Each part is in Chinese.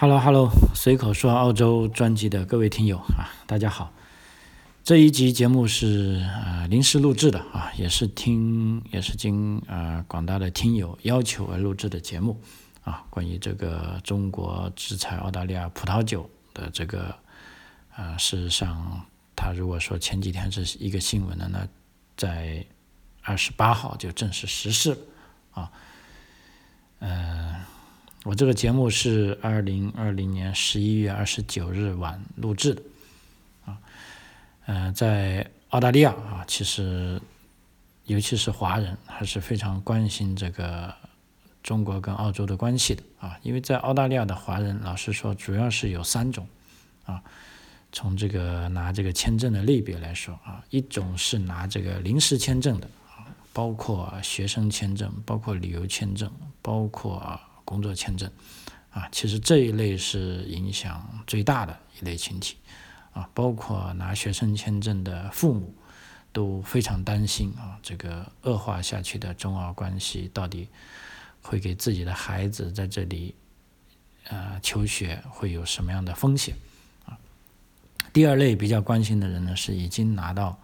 Hello Hello，随口说澳洲专辑的各位听友啊，大家好。这一集节目是啊临时录制的啊，也是听也是经啊广大的听友要求而录制的节目啊，关于这个中国制裁澳大利亚葡萄酒的这个啊，事实上，他如果说前几天是一个新闻的呢，在二十八号就正式实施了啊，嗯。我这个节目是二零二零年十一月二十九日晚录制的，啊，嗯，在澳大利亚啊，其实尤其是华人还是非常关心这个中国跟澳洲的关系的啊，因为在澳大利亚的华人，老实说，主要是有三种啊，从这个拿这个签证的类别来说啊，一种是拿这个临时签证的啊，包括学生签证，包括旅游签证，包括。工作签证，啊，其实这一类是影响最大的一类群体，啊，包括拿学生签证的父母都非常担心啊，这个恶化下去的中澳关系到底会给自己的孩子在这里呃求学会有什么样的风险啊？第二类比较关心的人呢，是已经拿到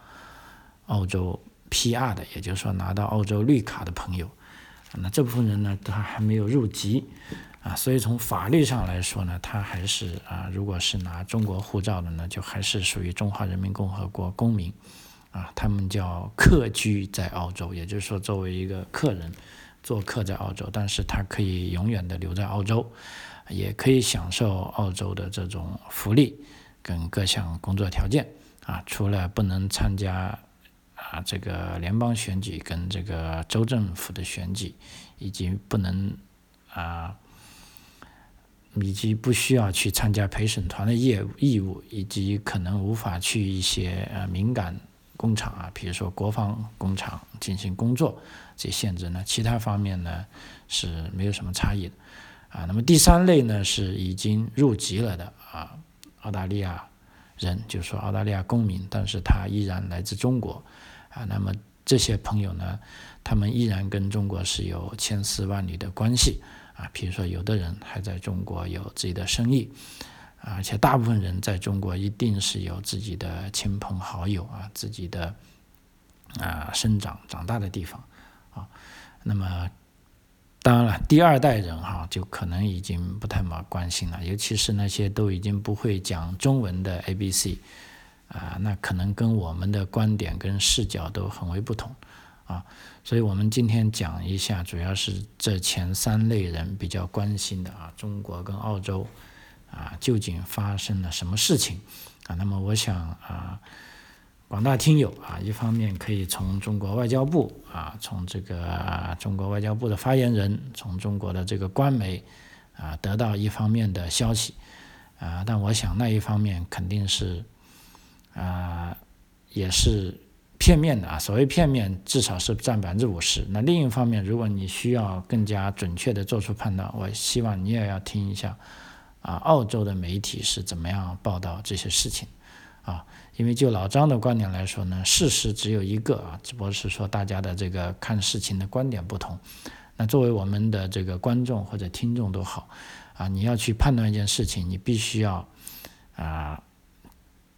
澳洲 PR 的，也就是说拿到澳洲绿卡的朋友。那这部分人呢，他还没有入籍，啊，所以从法律上来说呢，他还是啊，如果是拿中国护照的呢，就还是属于中华人民共和国公民，啊，他们叫客居在澳洲，也就是说作为一个客人做客在澳洲，但是他可以永远的留在澳洲，也可以享受澳洲的这种福利跟各项工作条件，啊，除了不能参加。啊，这个联邦选举跟这个州政府的选举，以及不能啊，以及不需要去参加陪审团的业务义务，以及可能无法去一些呃敏感工厂啊，比如说国防工厂进行工作这些限制呢，其他方面呢是没有什么差异的啊。那么第三类呢是已经入籍了的啊，澳大利亚人，就是说澳大利亚公民，但是他依然来自中国。啊，那么这些朋友呢，他们依然跟中国是有千丝万缕的关系啊。比如说，有的人还在中国有自己的生意，而且大部分人在中国一定是有自己的亲朋好友啊，自己的啊生长长大的地方啊。那么，当然了，第二代人哈，就可能已经不太么关心了，尤其是那些都已经不会讲中文的 A、B、C。啊，那可能跟我们的观点跟视角都很为不同，啊，所以我们今天讲一下，主要是这前三类人比较关心的啊，中国跟澳洲啊究竟发生了什么事情啊？那么我想啊，广大听友啊，一方面可以从中国外交部啊，从这个中国外交部的发言人，从中国的这个官媒啊，得到一方面的消息啊，但我想那一方面肯定是。啊，也是片面的啊。所谓片面，至少是占百分之五十。那另一方面，如果你需要更加准确的做出判断，我希望你也要听一下啊，澳洲的媒体是怎么样报道这些事情啊。因为就老张的观点来说呢，事实只有一个啊，只不过是说大家的这个看事情的观点不同。那作为我们的这个观众或者听众都好啊，你要去判断一件事情，你必须要啊。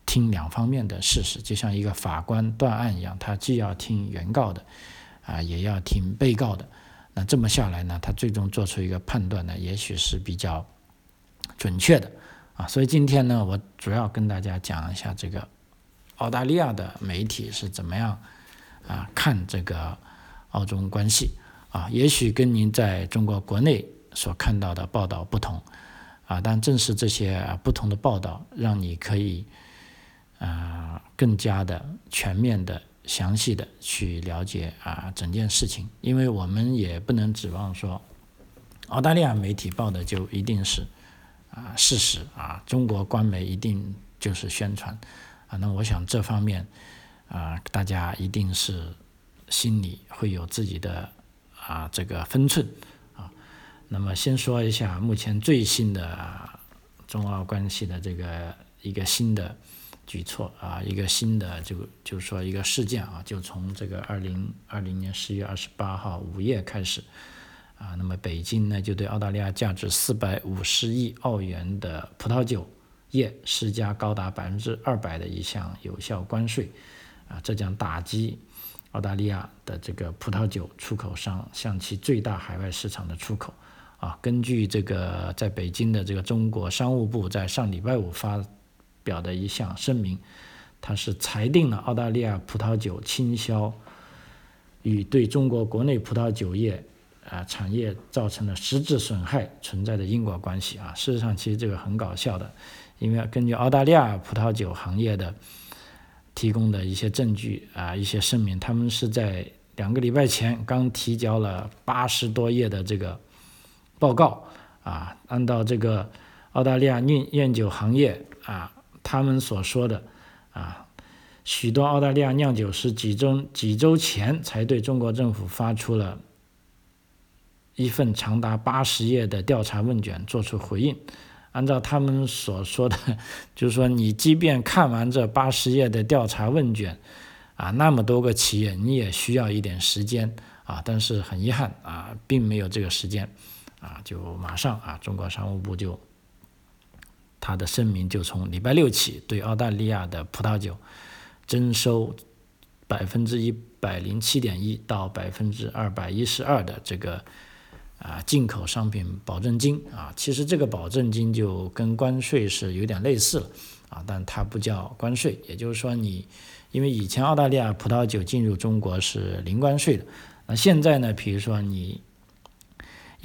听两方面的事实，就像一个法官断案一样，他既要听原告的，啊，也要听被告的。那这么下来呢，他最终做出一个判断呢，也许是比较准确的啊。所以今天呢，我主要跟大家讲一下这个澳大利亚的媒体是怎么样啊看这个澳中关系啊。也许跟您在中国国内所看到的报道不同啊，但正是这些不同的报道，让你可以。啊，更加的全面的、详细的去了解啊整件事情，因为我们也不能指望说澳大利亚媒体报的就一定是啊事实啊，中国官媒一定就是宣传啊。那我想这方面啊，大家一定是心里会有自己的啊这个分寸啊。那么先说一下目前最新的中澳关系的这个一个新的。举措啊，一个新的就就是说一个事件啊，就从这个二零二零年十月二十八号午夜开始啊，那么北京呢就对澳大利亚价值四百五十亿澳元的葡萄酒业施加高达百分之二百的一项有效关税，啊，这将打击澳大利亚的这个葡萄酒出口商向其最大海外市场的出口。啊，根据这个在北京的这个中国商务部在上礼拜五发表的一项声明，它是裁定了澳大利亚葡萄酒倾销与对中国国内葡萄酒业啊产业造成的实质损害存在的因果关系啊。事实上，其实这个很搞笑的，因为根据澳大利亚葡萄酒行业的提供的一些证据啊，一些声明，他们是在两个礼拜前刚提交了八十多页的这个。报告啊，按照这个澳大利亚酿酿酒行业啊，他们所说的啊，许多澳大利亚酿酒师几周几周前才对中国政府发出了一份长达八十页的调查问卷作出回应。按照他们所说的，就是说你即便看完这八十页的调查问卷啊，那么多个企业你也需要一点时间啊，但是很遗憾啊，并没有这个时间。啊，就马上啊，中国商务部就他的声明就从礼拜六起，对澳大利亚的葡萄酒征收百分之一百零七点一到百分之二百一十二的这个啊进口商品保证金啊，其实这个保证金就跟关税是有点类似了啊，但它不叫关税，也就是说你因为以前澳大利亚葡萄酒进入中国是零关税的，那现在呢，比如说你。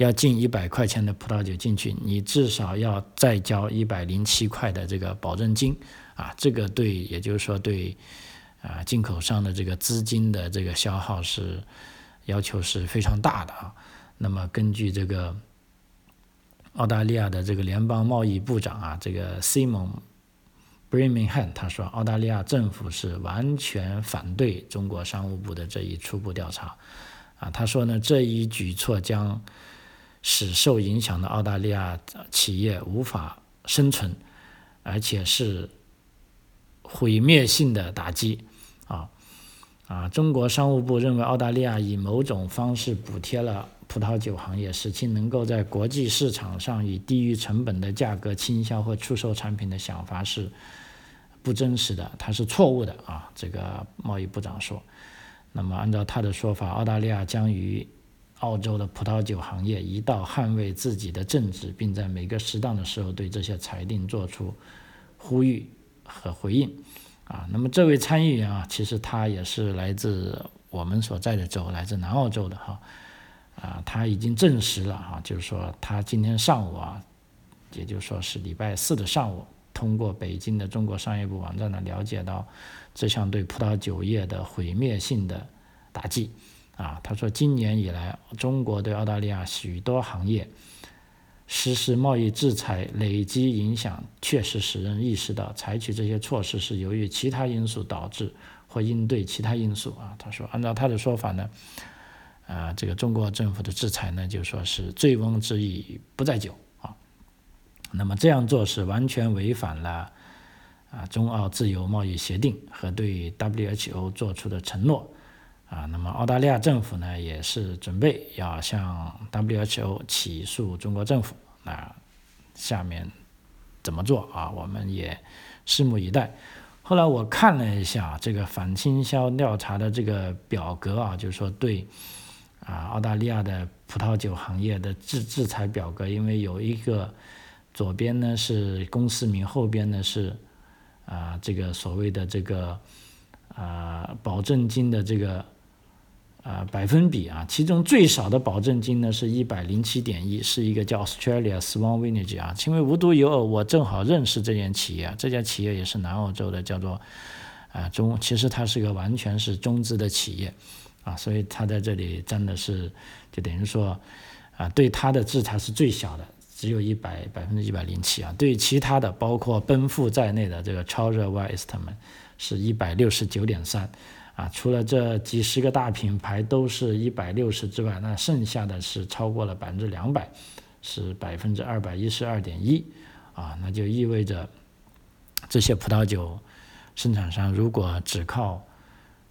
要进一百块钱的葡萄酒进去，你至少要再交一百零七块的这个保证金啊，这个对，也就是说对啊进口商的这个资金的这个消耗是要求是非常大的啊。那么根据这个澳大利亚的这个联邦贸易部长啊，这个 Simon Birmingham 他说，澳大利亚政府是完全反对中国商务部的这一初步调查啊。他说呢，这一举措将使受影响的澳大利亚企业无法生存，而且是毁灭性的打击啊啊！中国商务部认为，澳大利亚以某种方式补贴了葡萄酒行业，使其能够在国际市场上以低于成本的价格倾销或出售产品的想法是不真实的，它是错误的啊！这个贸易部长说。那么，按照他的说法，澳大利亚将于澳洲的葡萄酒行业一道捍卫自己的政治，并在每个适当的时候对这些裁定做出呼吁和回应。啊，那么这位参议员啊，其实他也是来自我们所在的州，来自南澳洲的哈。啊，他已经证实了哈，就是说他今天上午啊，也就是说是礼拜四的上午，通过北京的中国商业部网站呢，了解到这项对葡萄酒业的毁灭性的打击。啊，他说，今年以来，中国对澳大利亚许多行业实施贸易制裁，累积影响确实使人意识到，采取这些措施是由于其他因素导致或应对其他因素。啊，他说，按照他的说法呢，啊，这个中国政府的制裁呢，就说是醉翁之意不在酒啊，那么这样做是完全违反了啊中澳自由贸易协定和对 WHO 做出的承诺。啊，那么澳大利亚政府呢，也是准备要向 WHO 起诉中国政府。那下面怎么做啊？我们也拭目以待。后来我看了一下这个反倾销调查的这个表格啊，就是说对啊澳大利亚的葡萄酒行业的制制裁表格，因为有一个左边呢是公司名，后边呢是啊这个所谓的这个啊保证金的这个。啊，百分比啊，其中最少的保证金呢是一百零七点一，是一个叫 Australia Swan Vintage 啊。因为无独有偶，我正好认识这间企业，这家企业也是南澳洲的，叫做啊中，其实它是个完全是中资的企业啊，所以它在这里真的是就等于说啊，对它的制裁是最小的，只有一百百分之一百零七啊。对其他的，包括奔富在内的这个超热 Westman 是一百六十九点三。啊，除了这几十个大品牌都是一百六十之外，那剩下的是超过了百分之两百，是百分之二百一十二点一，啊，那就意味着这些葡萄酒生产商如果只靠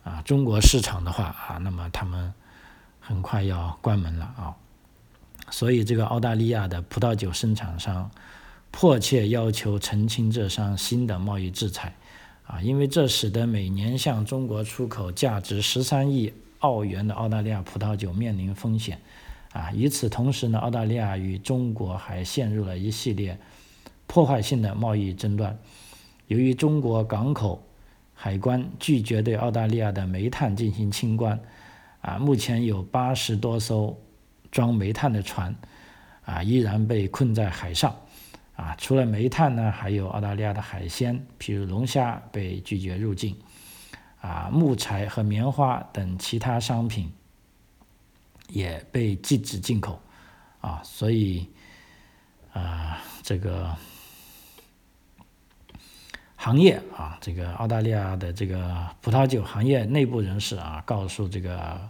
啊中国市场的话啊，那么他们很快要关门了啊。所以这个澳大利亚的葡萄酒生产商迫切要求澄清这项新的贸易制裁，啊，因为这使得每年向中国出口价值十三亿澳元的澳大利亚葡萄酒面临风险，啊，与此同时呢，澳大利亚与中国还陷入了一系列破坏性的贸易争端，由于中国港口海关拒绝对澳大利亚的煤炭进行清关，啊，目前有八十多艘。装煤炭的船，啊，依然被困在海上，啊，除了煤炭呢，还有澳大利亚的海鲜，譬如龙虾被拒绝入境，啊，木材和棉花等其他商品也被禁止进口，啊，所以，啊，这个行业啊，这个澳大利亚的这个葡萄酒行业内部人士啊，告诉这个。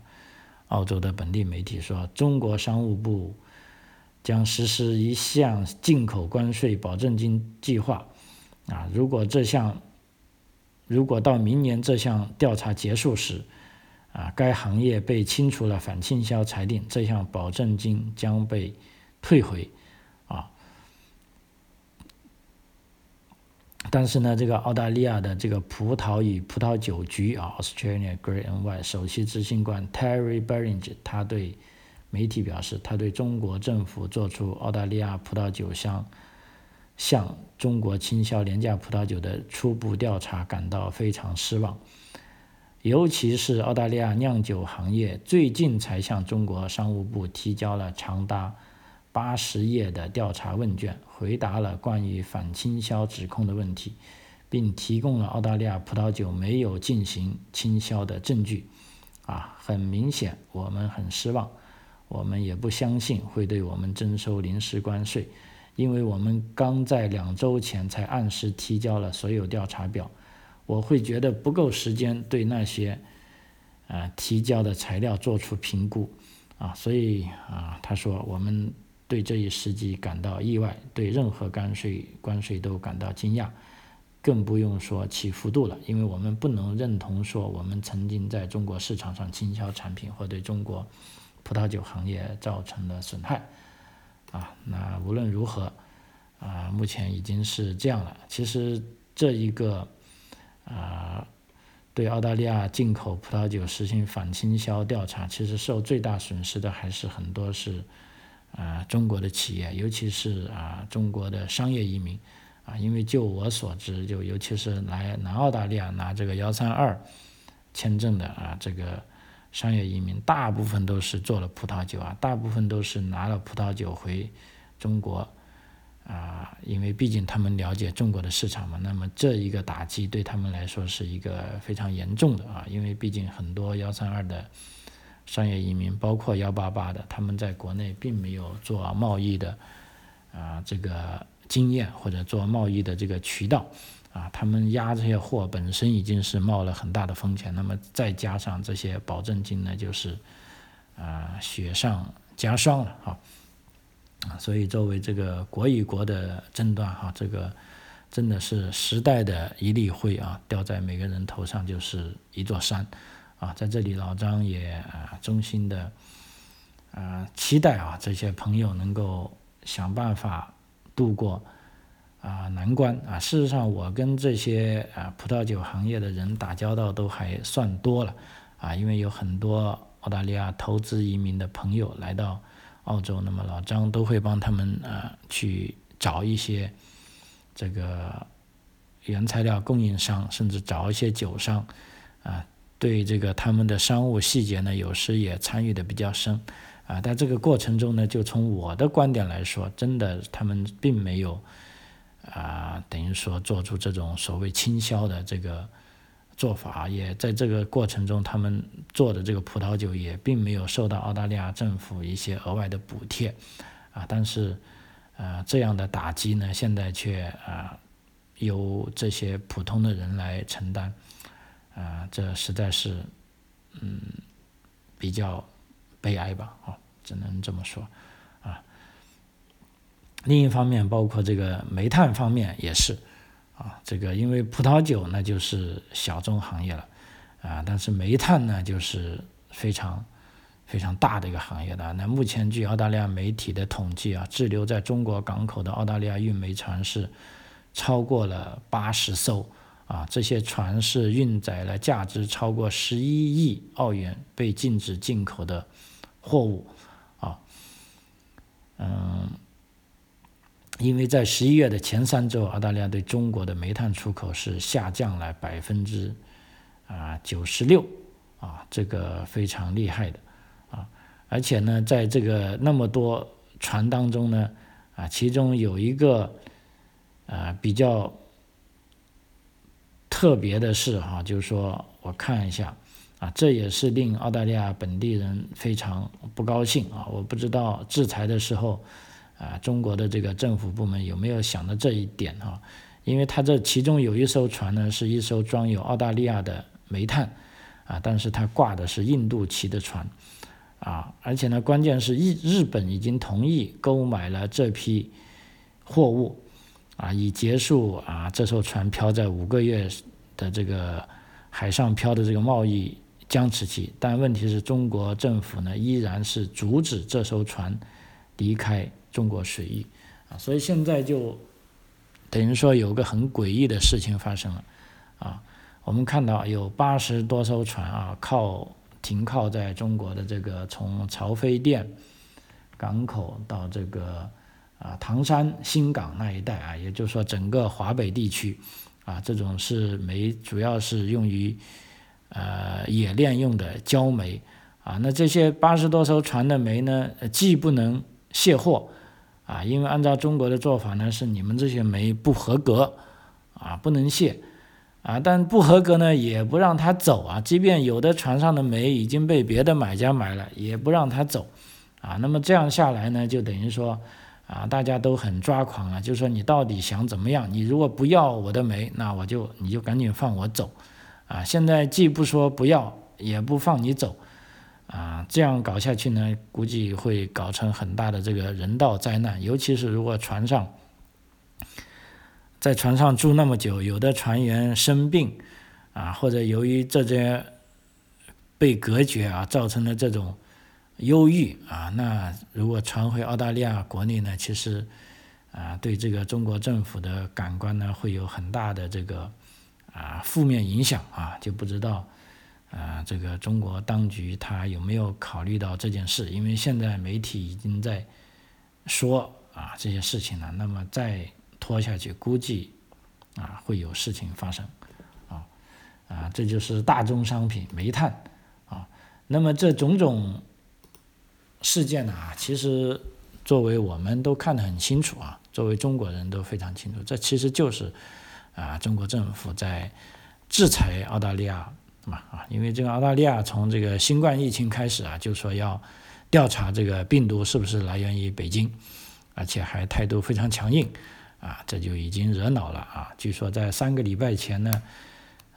澳洲的本地媒体说，中国商务部将实施一项进口关税保证金计划。啊，如果这项，如果到明年这项调查结束时，啊，该行业被清除了反倾销裁定，这项保证金将被退回。啊但是呢，这个澳大利亚的这个葡萄与葡萄酒局啊，Australia Grain and Wine 首席执行官 Terry Beringe，他对媒体表示，他对中国政府做出澳大利亚葡萄酒商向中国倾销廉价葡萄酒的初步调查感到非常失望，尤其是澳大利亚酿酒行业最近才向中国商务部提交了长达。八十页的调查问卷回答了关于反倾销指控的问题，并提供了澳大利亚葡萄酒没有进行倾销的证据。啊，很明显，我们很失望，我们也不相信会对我们征收临时关税，因为我们刚在两周前才按时提交了所有调查表。我会觉得不够时间对那些啊提交的材料做出评估。啊，所以啊，他说我们。对这一时机感到意外，对任何关税关税都感到惊讶，更不用说起幅度了。因为我们不能认同说我们曾经在中国市场上倾销产品或对中国葡萄酒行业造成的损害。啊，那无论如何，啊，目前已经是这样了。其实这一个啊，对澳大利亚进口葡萄酒实行反倾销调查，其实受最大损失的还是很多是。啊，中国的企业，尤其是啊，中国的商业移民，啊，因为就我所知，就尤其是来南澳大利亚拿这个幺三二签证的啊，这个商业移民，大部分都是做了葡萄酒啊，大部分都是拿了葡萄酒回中国，啊，因为毕竟他们了解中国的市场嘛，那么这一个打击对他们来说是一个非常严重的啊，因为毕竟很多幺三二的。商业移民包括幺八八的，他们在国内并没有做贸易的啊这个经验或者做贸易的这个渠道啊，他们压这些货本身已经是冒了很大的风险，那么再加上这些保证金呢，就是啊雪上加霜了哈啊，所以作为这个国与国的争端哈，这个真的是时代的一粒灰啊，掉在每个人头上就是一座山。啊，在这里老张也衷心的啊期待啊这些朋友能够想办法度过啊难关啊。事实上，我跟这些啊葡萄酒行业的人打交道都还算多了啊，因为有很多澳大利亚投资移民的朋友来到澳洲，那么老张都会帮他们啊去找一些这个原材料供应商，甚至找一些酒商啊。对这个他们的商务细节呢，有时也参与的比较深，啊，在这个过程中呢，就从我的观点来说，真的他们并没有，啊，等于说做出这种所谓倾销的这个做法，也在这个过程中，他们做的这个葡萄酒也并没有受到澳大利亚政府一些额外的补贴，啊，但是，呃，这样的打击呢，现在却啊，由这些普通的人来承担。啊，这实在是，嗯，比较悲哀吧，哦，只能这么说，另一方面，包括这个煤炭方面也是，啊，这个因为葡萄酒那就是小众行业了，啊，但是煤炭呢就是非常非常大的一个行业的。那目前据澳大利亚媒体的统计啊，滞留在中国港口的澳大利亚运煤船是超过了八十艘啊，这些船是运载了价值超过十一亿澳元被禁止进口的货物啊，嗯。因为在十一月的前三周，澳大利亚对中国的煤炭出口是下降了百分之啊九十六啊，这个非常厉害的啊，而且呢，在这个那么多船当中呢，啊，其中有一个啊比较特别的是哈，就是说我看一下啊，这也是令澳大利亚本地人非常不高兴啊，我不知道制裁的时候。啊，中国的这个政府部门有没有想到这一点哈？因为它这其中有一艘船呢，是一艘装有澳大利亚的煤炭，啊，但是它挂的是印度旗的船，啊，而且呢，关键是日日本已经同意购买了这批货物，啊，以结束啊这艘船漂在五个月的这个海上漂的这个贸易僵持期。但问题是中国政府呢，依然是阻止这艘船离开。中国水域，啊，所以现在就等于说有个很诡异的事情发生了，啊，我们看到有八十多艘船啊，靠停靠在中国的这个从潮飞店港口到这个啊唐山新港那一带啊，也就是说整个华北地区啊，这种是煤，主要是用于呃冶炼用的焦煤啊，那这些八十多艘船的煤呢，既不能卸货。啊，因为按照中国的做法呢，是你们这些煤不合格，啊，不能卸，啊，但不合格呢，也不让他走啊。即便有的船上的煤已经被别的买家买了，也不让他走，啊，那么这样下来呢，就等于说，啊，大家都很抓狂了，就说你到底想怎么样？你如果不要我的煤，那我就你就赶紧放我走，啊，现在既不说不要，也不放你走。啊，这样搞下去呢，估计会搞成很大的这个人道灾难。尤其是如果船上在船上住那么久，有的船员生病啊，或者由于这些被隔绝啊，造成了这种忧郁啊，那如果传回澳大利亚国内呢，其实啊，对这个中国政府的感官呢，会有很大的这个啊负面影响啊，就不知道。啊，这个中国当局他有没有考虑到这件事？因为现在媒体已经在说啊这些事情了，那么再拖下去，估计啊会有事情发生，啊啊，这就是大宗商品煤炭啊。那么这种种事件呢，其实作为我们都看得很清楚啊，作为中国人都非常清楚，这其实就是啊中国政府在制裁澳大利亚。嘛啊，因为这个澳大利亚从这个新冠疫情开始啊，就说要调查这个病毒是不是来源于北京，而且还态度非常强硬啊，这就已经惹恼了啊。据说在三个礼拜前呢，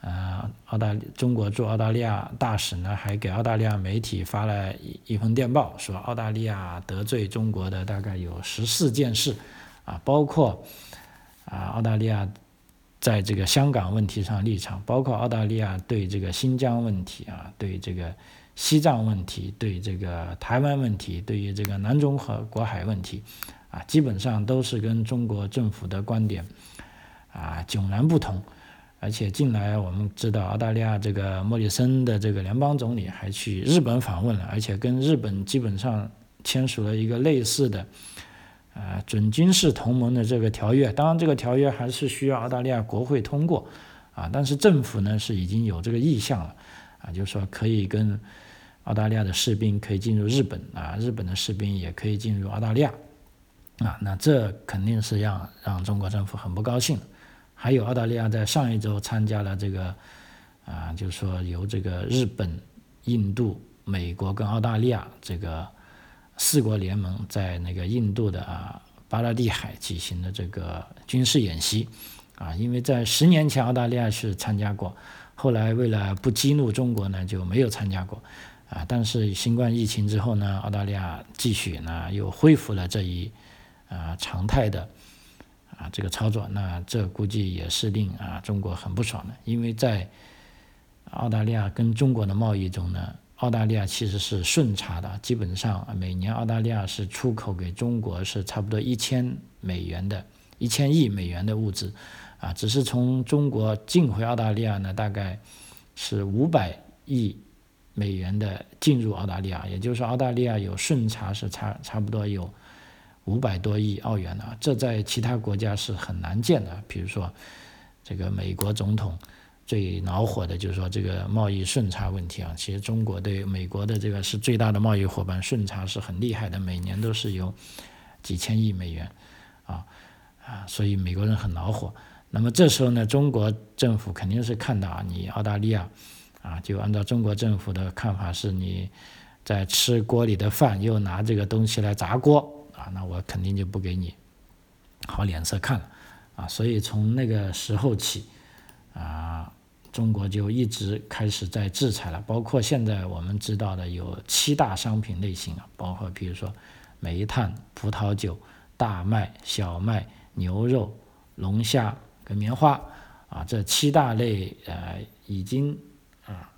呃，澳大中国驻澳大利亚大使呢还给澳大利亚媒体发了一一封电报，说澳大利亚得罪中国的大概有十四件事啊，包括啊澳大利亚。在这个香港问题上立场，包括澳大利亚对这个新疆问题啊，对这个西藏问题，对这个台湾问题，对于这个南中和国海问题，啊，基本上都是跟中国政府的观点啊迥然不同。而且近来我们知道，澳大利亚这个莫里森的这个联邦总理还去日本访问了，而且跟日本基本上签署了一个类似的。啊，准军事同盟的这个条约，当然这个条约还是需要澳大利亚国会通过，啊，但是政府呢是已经有这个意向了，啊，就是说可以跟澳大利亚的士兵可以进入日本，啊，日本的士兵也可以进入澳大利亚，啊，那这肯定是让让中国政府很不高兴。还有澳大利亚在上一周参加了这个，啊，就是说由这个日本、印度、美国跟澳大利亚这个。四国联盟在那个印度的啊巴拉蒂海举行的这个军事演习，啊，因为在十年前澳大利亚是参加过，后来为了不激怒中国呢就没有参加过，啊，但是新冠疫情之后呢，澳大利亚继续呢又恢复了这一啊常态的啊这个操作，那这估计也是令啊中国很不爽的，因为在澳大利亚跟中国的贸易中呢，澳大利亚其实是顺差的，基本上每年澳大利亚是出口给中国是差不多一千美元的，一千亿美元的物资，啊，只是从中国进回澳大利亚呢，大概是五百亿美元的进入澳大利亚，也就是说澳大利亚有顺差是差差不多有五百多亿澳元的，这在其他国家是很难见的，比如说这个美国总统。最恼火的就是说这个贸易顺差问题啊，其实中国对美国的这个是最大的贸易伙伴，顺差是很厉害的，每年都是有几千亿美元，啊啊，所以美国人很恼火。那么这时候呢，中国政府肯定是看到啊，你澳大利亚啊，就按照中国政府的看法是你在吃锅里的饭，又拿这个东西来砸锅啊，那我肯定就不给你好脸色看了啊，所以从那个时候起啊。中国就一直开始在制裁了，包括现在我们知道的有七大商品类型啊，包括比如说煤炭、葡萄酒、大麦、小麦、牛肉、龙虾跟棉花啊，这七大类呃已经啊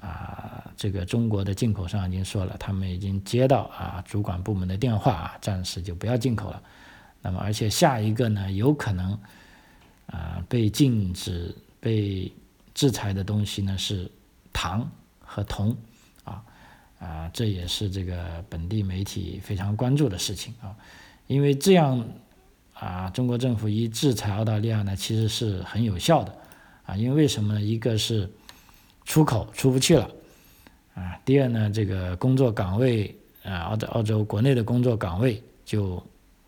啊这个中国的进口商已经说了，他们已经接到啊主管部门的电话啊，暂时就不要进口了。那么而且下一个呢，有可能啊被禁止被。制裁的东西呢是糖和铜，啊啊，这也是这个本地媒体非常关注的事情啊，因为这样啊，中国政府一制裁澳大利亚呢，其实是很有效的啊，因为为什么呢？一个是出口出不去了啊，第二呢，这个工作岗位啊，澳洲澳洲国内的工作岗位就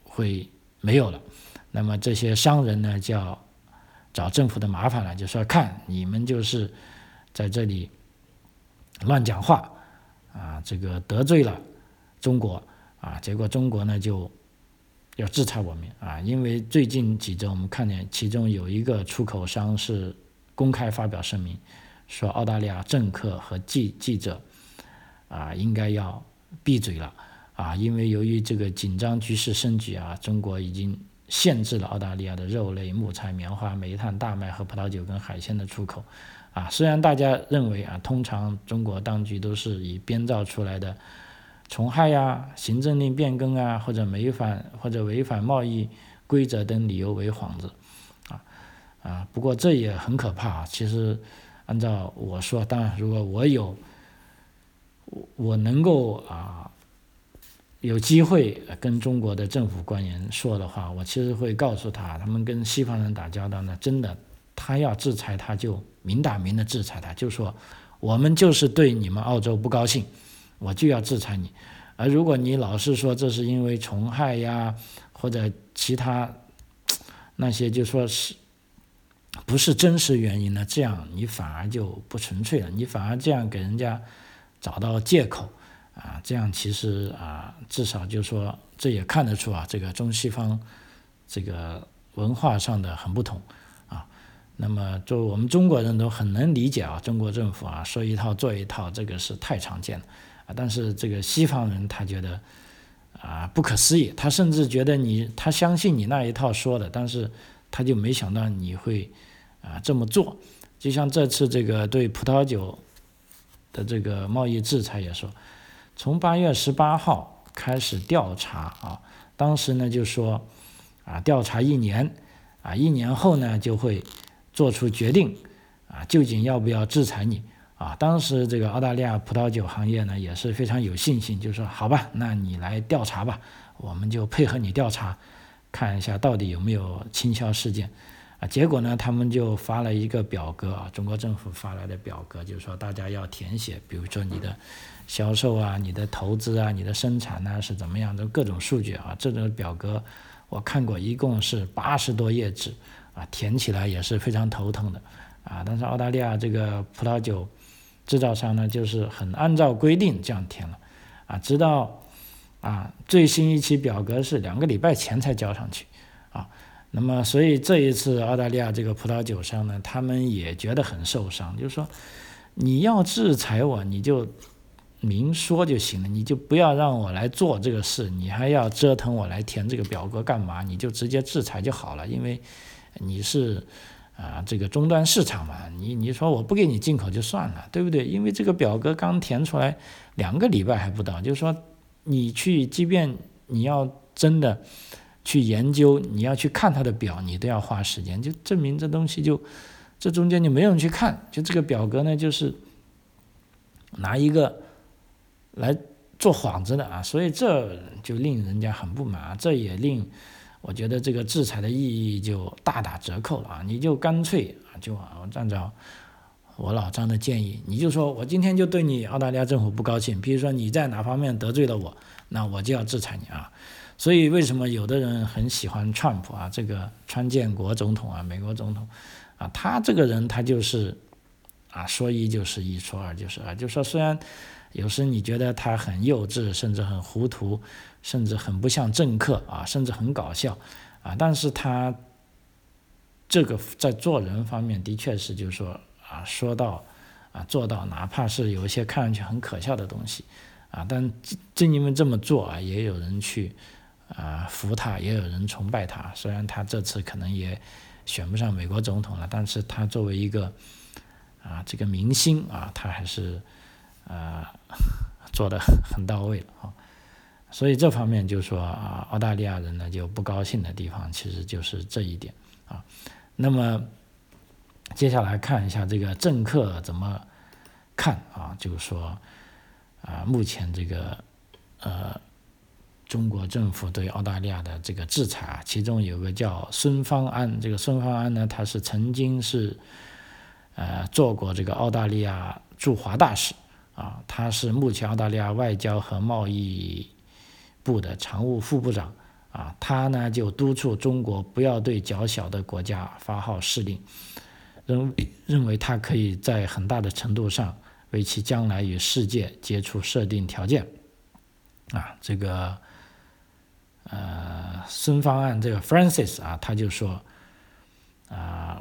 会没有了，那么这些商人呢，叫。找政府的麻烦了，就说看你们就是在这里乱讲话啊，这个得罪了中国啊，结果中国呢就要制裁我们啊，因为最近几周我们看见其中有一个出口商是公开发表声明，说澳大利亚政客和记记者啊应该要闭嘴了啊，因为由于这个紧张局势升级啊，中国已经。限制了澳大利亚的肉类、木材、棉花、煤炭、大麦和葡萄酒跟海鲜的出口，啊，虽然大家认为啊，通常中国当局都是以编造出来的虫害呀、行政令变更啊，或者违反或者违反贸易规则等理由为幌子，啊啊，不过这也很可怕啊。其实按照我说，当然如果我有我我能够啊。有机会跟中国的政府官员说的话，我其实会告诉他，他们跟西方人打交道呢，真的，他要制裁他就明打明的制裁他，就说我们就是对你们澳洲不高兴，我就要制裁你。而如果你老是说这是因为虫害呀，或者其他那些就说是不是真实原因呢？这样你反而就不纯粹了，你反而这样给人家找到借口。啊，这样其实啊，至少就说这也看得出啊，这个中西方这个文化上的很不同啊。那么，就我们中国人都很能理解啊，中国政府啊说一套做一套，这个是太常见了啊。但是这个西方人他觉得啊不可思议，他甚至觉得你他相信你那一套说的，但是他就没想到你会啊这么做。就像这次这个对葡萄酒的这个贸易制裁也说。从八月十八号开始调查啊，当时呢就说啊调查一年啊一年后呢就会做出决定啊究竟要不要制裁你啊？当时这个澳大利亚葡萄酒行业呢也是非常有信心，就说好吧，那你来调查吧，我们就配合你调查，看一下到底有没有倾销事件啊？结果呢，他们就发了一个表格啊，中国政府发来的表格，就是说大家要填写，比如说你的。销售啊，你的投资啊，你的生产呢是怎么样的各种数据啊？这种表格我看过，一共是八十多页纸啊，填起来也是非常头疼的啊。但是澳大利亚这个葡萄酒制造商呢，就是很按照规定这样填了啊，直到啊最新一期表格是两个礼拜前才交上去啊。那么所以这一次澳大利亚这个葡萄酒商呢，他们也觉得很受伤，就是说你要制裁我，你就。明说就行了，你就不要让我来做这个事，你还要折腾我来填这个表格干嘛？你就直接制裁就好了，因为你是啊这个终端市场嘛，你你说我不给你进口就算了，对不对？因为这个表格刚填出来两个礼拜还不到，就是说你去，即便你要真的去研究，你要去看它的表，你都要花时间，就证明这东西就这中间就没有人去看，就这个表格呢就是拿一个来。做幌子的啊，所以这就令人家很不满啊，这也令我觉得这个制裁的意义就大打折扣了啊！你就干脆啊，就按照我老张的建议，你就说我今天就对你澳大利亚政府不高兴，比如说你在哪方面得罪了我，那我就要制裁你啊！所以为什么有的人很喜欢川普啊，这个川建国总统啊，美国总统啊，他这个人他就是啊，说一就是一，说二就是二，就说虽然。有时你觉得他很幼稚，甚至很糊涂，甚至很不像政客啊，甚至很搞笑啊。但是他这个在做人方面的确是，就是说啊，说到啊做到，哪怕是有一些看上去很可笑的东西啊，但正因为这么做啊，也有人去啊服他，也有人崇拜他。虽然他这次可能也选不上美国总统了，但是他作为一个啊这个明星啊，他还是。呃，做的很到位了啊，所以这方面就说啊，澳大利亚人呢就不高兴的地方，其实就是这一点啊。那么接下来看一下这个政客怎么看啊，就是说啊，目前这个呃中国政府对澳大利亚的这个制裁啊，其中有个叫孙方安，这个孙方安呢，他是曾经是呃做过这个澳大利亚驻华大使。啊，他是目前澳大利亚外交和贸易部的常务副部长。啊，他呢就督促中国不要对较小的国家发号施令，认认为他可以在很大的程度上为其将来与世界接触设定条件。啊，这个呃，孙方案这个 Francis 啊，他就说，啊，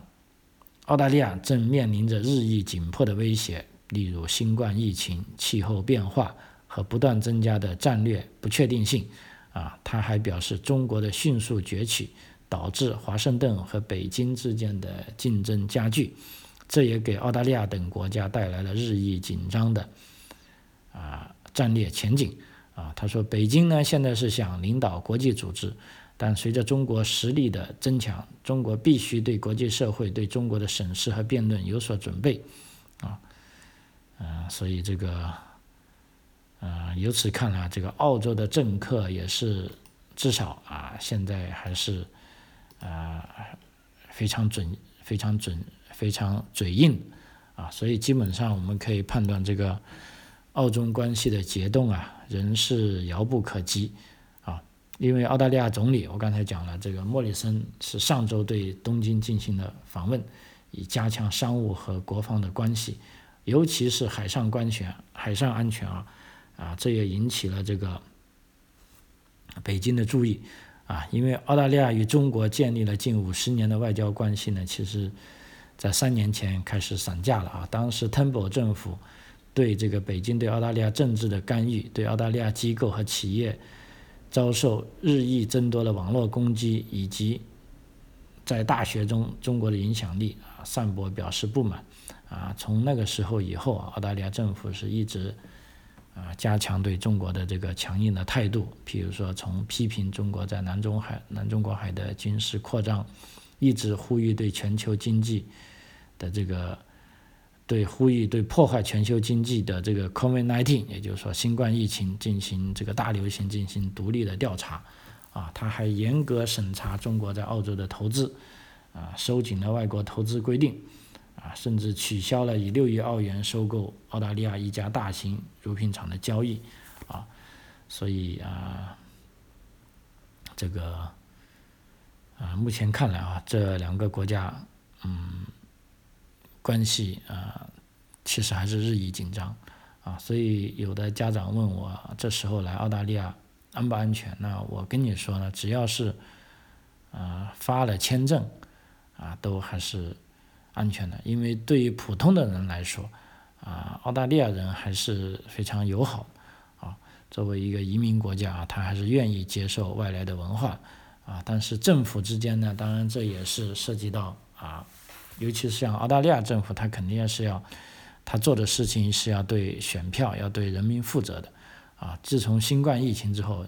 澳大利亚正面临着日益紧迫的威胁。例如新冠疫情、气候变化和不断增加的战略不确定性，啊，他还表示，中国的迅速崛起导致华盛顿和北京之间的竞争加剧，这也给澳大利亚等国家带来了日益紧张的啊战略前景。啊，他说，北京呢现在是想领导国际组织，但随着中国实力的增强，中国必须对国际社会对中国的审视和辩论有所准备，啊。嗯，所以这个，呃，由此看来，这个澳洲的政客也是至少啊，现在还是啊非常准、非常准、非常嘴硬啊，所以基本上我们可以判断，这个澳中关系的解冻啊，仍是遥不可及。因为澳大利亚总理，我刚才讲了，这个莫里森是上周对东京进行了访问，以加强商务和国防的关系。尤其是海上安全、海上安全啊，啊，这也引起了这个北京的注意啊，因为澳大利亚与中国建立了近五十年的外交关系呢，其实，在三年前开始散架了啊。当时 Temple 政府对这个北京对澳大利亚政治的干预，对澳大利亚机构和企业遭受日益增多的网络攻击，以及在大学中中国的影响力啊，散播表示不满。啊，从那个时候以后，澳大利亚政府是一直啊加强对中国的这个强硬的态度。譬如说，从批评中国在南中海、南中国海的军事扩张，一直呼吁对全球经济的这个对呼吁对破坏全球经济的这个 COVID-19，也就是说新冠疫情进行这个大流行进行独立的调查。啊，他还严格审查中国在澳洲的投资，啊，收紧了外国投资规定。啊，甚至取消了以六亿澳元收购澳大利亚一家大型乳品厂的交易，啊，所以啊，这个啊，目前看来啊，这两个国家嗯关系啊，其实还是日益紧张啊，所以有的家长问我，这时候来澳大利亚安不安全？那我跟你说呢，只要是啊发了签证啊，都还是。安全的，因为对于普通的人来说，啊，澳大利亚人还是非常友好，啊，作为一个移民国家啊，他还是愿意接受外来的文化，啊，但是政府之间呢，当然这也是涉及到啊尤其是像澳大利亚政府，他肯定是要他做的事情是要对选票、要对人民负责的啊。自从新冠疫情之后，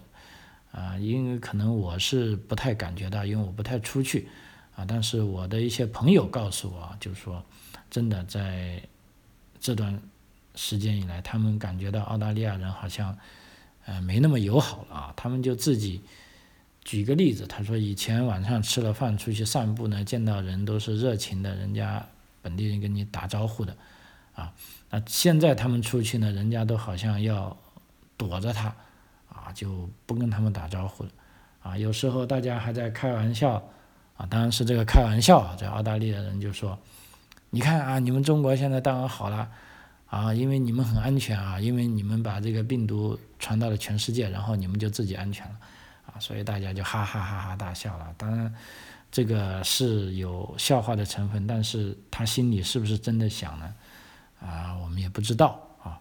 啊，因为可能我是不太感觉到，因为我不太出去啊，但是我的一些朋友告诉我，就是说，真的在这段时间以来，他们感觉到澳大利亚人好像呃没那么友好了啊，他们就自己。举个例子，他说以前晚上吃了饭出去散步呢，见到人都是热情的，人家本地人跟你打招呼的，啊，那现在他们出去呢，人家都好像要躲着他，啊，就不跟他们打招呼了，啊，有时候大家还在开玩笑，啊，当然是这个开玩笑，在澳大利亚人就说，你看啊，你们中国现在当然好了，啊，因为你们很安全啊，因为你们把这个病毒传到了全世界，然后你们就自己安全了。啊，所以大家就哈哈哈哈大笑了。当然，这个是有笑话的成分，但是他心里是不是真的想呢？啊，我们也不知道啊。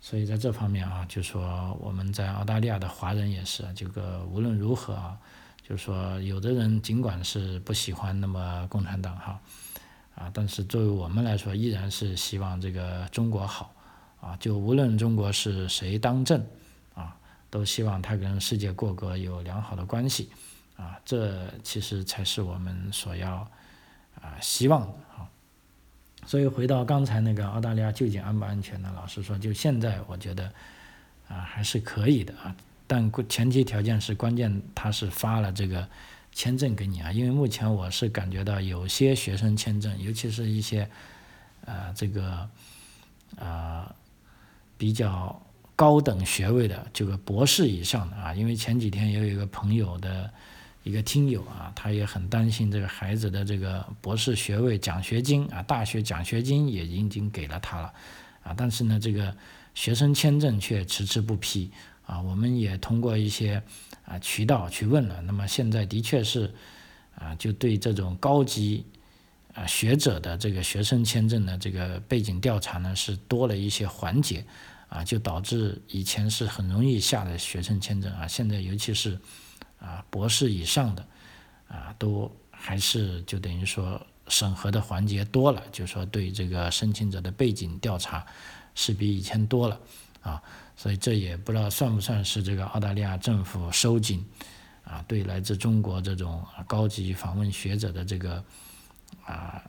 所以在这方面啊，就说我们在澳大利亚的华人也是，这个无论如何啊，就说有的人尽管是不喜欢那么共产党哈，啊，但是作为我们来说，依然是希望这个中国好啊。就无论中国是谁当政。都希望他跟世界各国有良好的关系，啊，这其实才是我们所要啊希望的啊。所以回到刚才那个澳大利亚究竟安不安全呢？老实说，就现在我觉得啊还是可以的啊，但前提条件是关键他是发了这个签证给你啊，因为目前我是感觉到有些学生签证，尤其是一些啊这个啊比较。高等学位的这个博士以上的啊，因为前几天也有一个朋友的一个听友啊，他也很担心这个孩子的这个博士学位奖学金啊，大学奖学金也已经给了他了啊，但是呢，这个学生签证却迟迟不批啊。我们也通过一些啊渠道去问了，那么现在的确是啊，就对这种高级啊学者的这个学生签证的这个背景调查呢，是多了一些环节。啊，就导致以前是很容易下的学生签证啊，现在尤其是啊博士以上的啊，都还是就等于说审核的环节多了，就说对这个申请者的背景调查是比以前多了啊，所以这也不知道算不算是这个澳大利亚政府收紧啊对来自中国这种高级访问学者的这个啊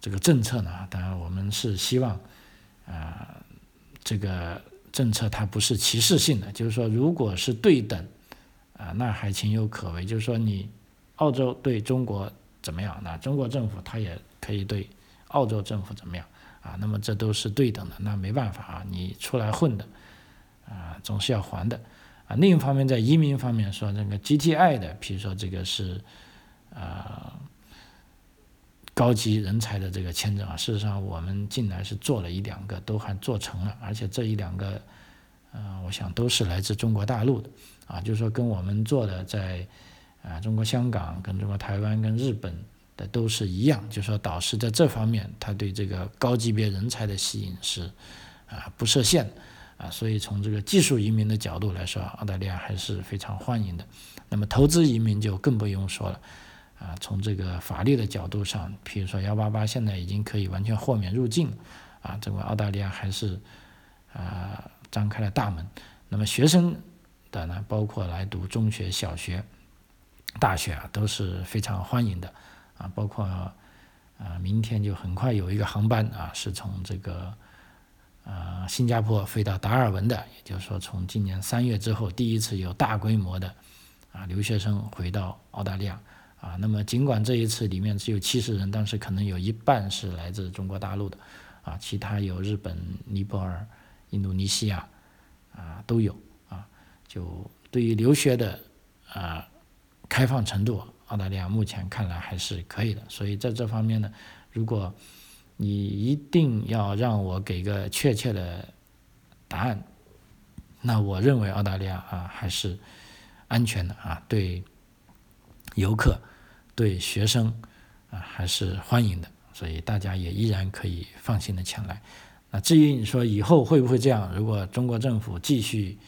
这个政策呢？当然我们是希望啊。这个政策它不是歧视性的，就是说，如果是对等，啊，那还情有可为。就是说，你澳洲对中国怎么样，那中国政府它也可以对澳洲政府怎么样，啊，那么这都是对等的，那没办法啊，你出来混的，啊，总是要还的，啊。另一方面，在移民方面说，那个 GTI 的，比如说这个是，啊。高级人才的这个签证啊，事实上我们进来是做了一两个，都还做成了，而且这一两个，呃，我想都是来自中国大陆的，啊，就是说跟我们做的在啊中国香港、跟中国台湾、跟日本的都是一样，就是说导师在这方面他对这个高级别人才的吸引是啊不设限啊，所以从这个技术移民的角度来说，澳大利亚还是非常欢迎的。那么投资移民就更不用说了。啊，从这个法律的角度上，比如说幺八八现在已经可以完全豁免入境，啊，这个澳大利亚还是啊张开了大门。那么学生的呢，包括来读中学、小学、大学啊，都是非常欢迎的。啊，包括啊明天就很快有一个航班啊，是从这个啊新加坡飞到达尔文的，也就是说从今年三月之后第一次有大规模的啊留学生回到澳大利亚。啊，那么尽管这一次里面只有七十人，但是可能有一半是来自中国大陆的，啊，其他有日本、尼泊尔、印度尼西亚，啊都有，啊，就对于留学的啊开放程度，澳大利亚目前看来还是可以的。所以在这方面呢，如果你一定要让我给个确切的答案，那我认为澳大利亚啊还是安全的啊，对游客。对学生啊还是欢迎的，所以大家也依然可以放心的前来。那至于你说以后会不会这样？如果中国政府继续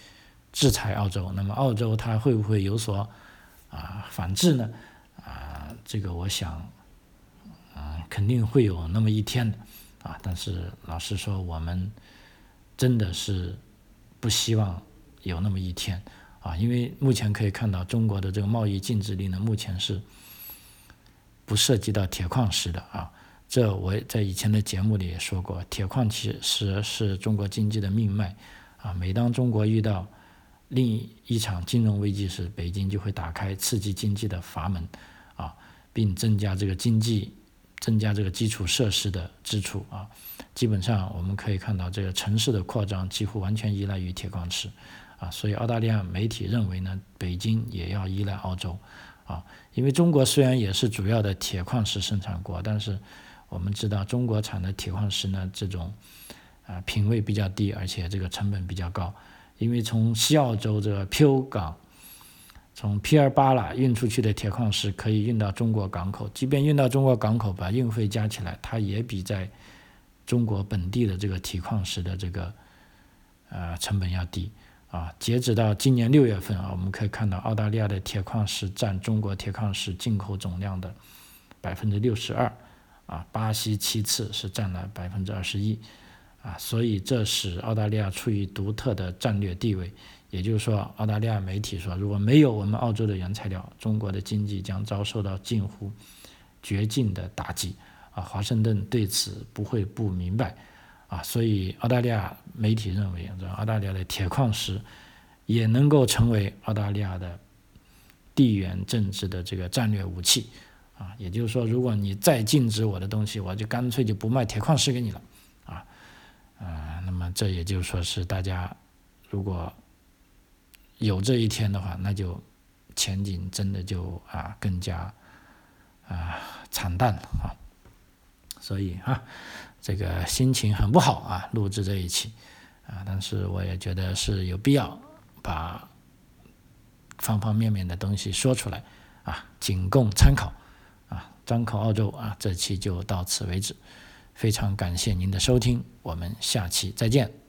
制裁澳洲，那么澳洲它会不会有所啊反制呢？啊，这个我想，嗯，肯定会有那么一天的啊。但是老实说，我们真的是不希望有那么一天啊，因为目前可以看到中国的这个贸易禁止令呢，目前是不涉及到铁矿石的啊。这我在以前的节目里也说过，铁矿其实是中国经济的命脉啊。每当中国遇到另一场金融危机时，北京就会打开刺激经济的阀门啊，并增加这个经济、增加这个基础设施的支出啊。基本上我们可以看到，这个城市的扩张几乎完全依赖于铁矿石啊。所以澳大利亚媒体认为呢，北京也要依赖澳洲啊，因为中国虽然也是主要的铁矿石生产国，但是我们知道，中国产的铁矿石呢，这种啊品位比较低，而且这个成本比较高。因为从西澳洲这个 P.O. 港，从皮尔巴拉运出去的铁矿石可以运到中国港口，即便运到中国港口，把运费加起来，它也比在中国本地的这个铁矿石的这个呃成本要低啊。截止到今年六月份啊，我们可以看到澳大利亚的铁矿石占中国铁矿石进口总量的百分之六十二。啊，巴西其次是占了百分之二十一，啊，所以这使澳大利亚处于独特的战略地位。也就是说，澳大利亚媒体说，如果没有我们澳洲的原材料，中国的经济将遭受到近乎绝境的打击。啊，华盛顿对此不会不明白。啊，所以澳大利亚媒体认为，这澳大利亚的铁矿石也能够成为澳大利亚的地缘政治的这个战略武器。啊，也就是说，如果你再禁止我的东西，我就干脆就不卖铁矿石给你了，啊，啊，那么这也就说是大家如果有这一天的话，那就前景真的就啊更加啊惨淡了啊，所以啊，这个心情很不好啊，录制这一期啊，但是我也觉得是有必要把方方面面的东西说出来啊，仅供参考啊。张口澳洲啊，这期就到此为止，非常感谢您的收听，我们下期再见。